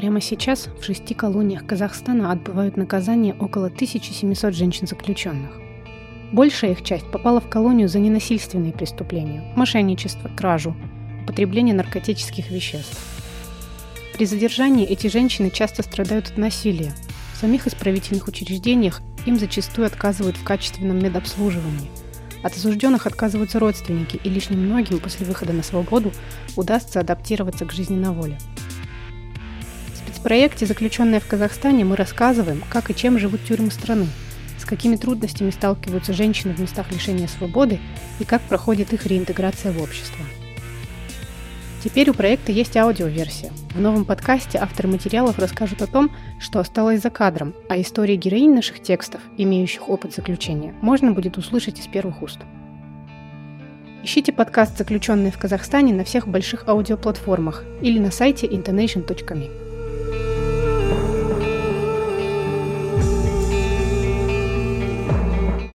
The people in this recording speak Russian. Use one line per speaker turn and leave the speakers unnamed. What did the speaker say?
Прямо сейчас в шести колониях Казахстана отбывают наказание около 1700 женщин-заключенных. Большая их часть попала в колонию за ненасильственные преступления – мошенничество, кражу, употребление наркотических веществ. При задержании эти женщины часто страдают от насилия. В самих исправительных учреждениях им зачастую отказывают в качественном медобслуживании. От осужденных отказываются родственники, и лишь немногим после выхода на свободу удастся адаптироваться к жизни на воле. В спецпроекте «Заключенные в Казахстане» мы рассказываем, как и чем живут тюрьмы страны, с какими трудностями сталкиваются женщины в местах лишения свободы и как проходит их реинтеграция в общество. Теперь у проекта есть аудиоверсия. В новом подкасте авторы материалов расскажут о том, что осталось за кадром, а истории героинь наших текстов, имеющих опыт заключения, можно будет услышать из первых уст. Ищите подкаст «Заключенные в Казахстане» на всех больших аудиоплатформах или на сайте intonation.me.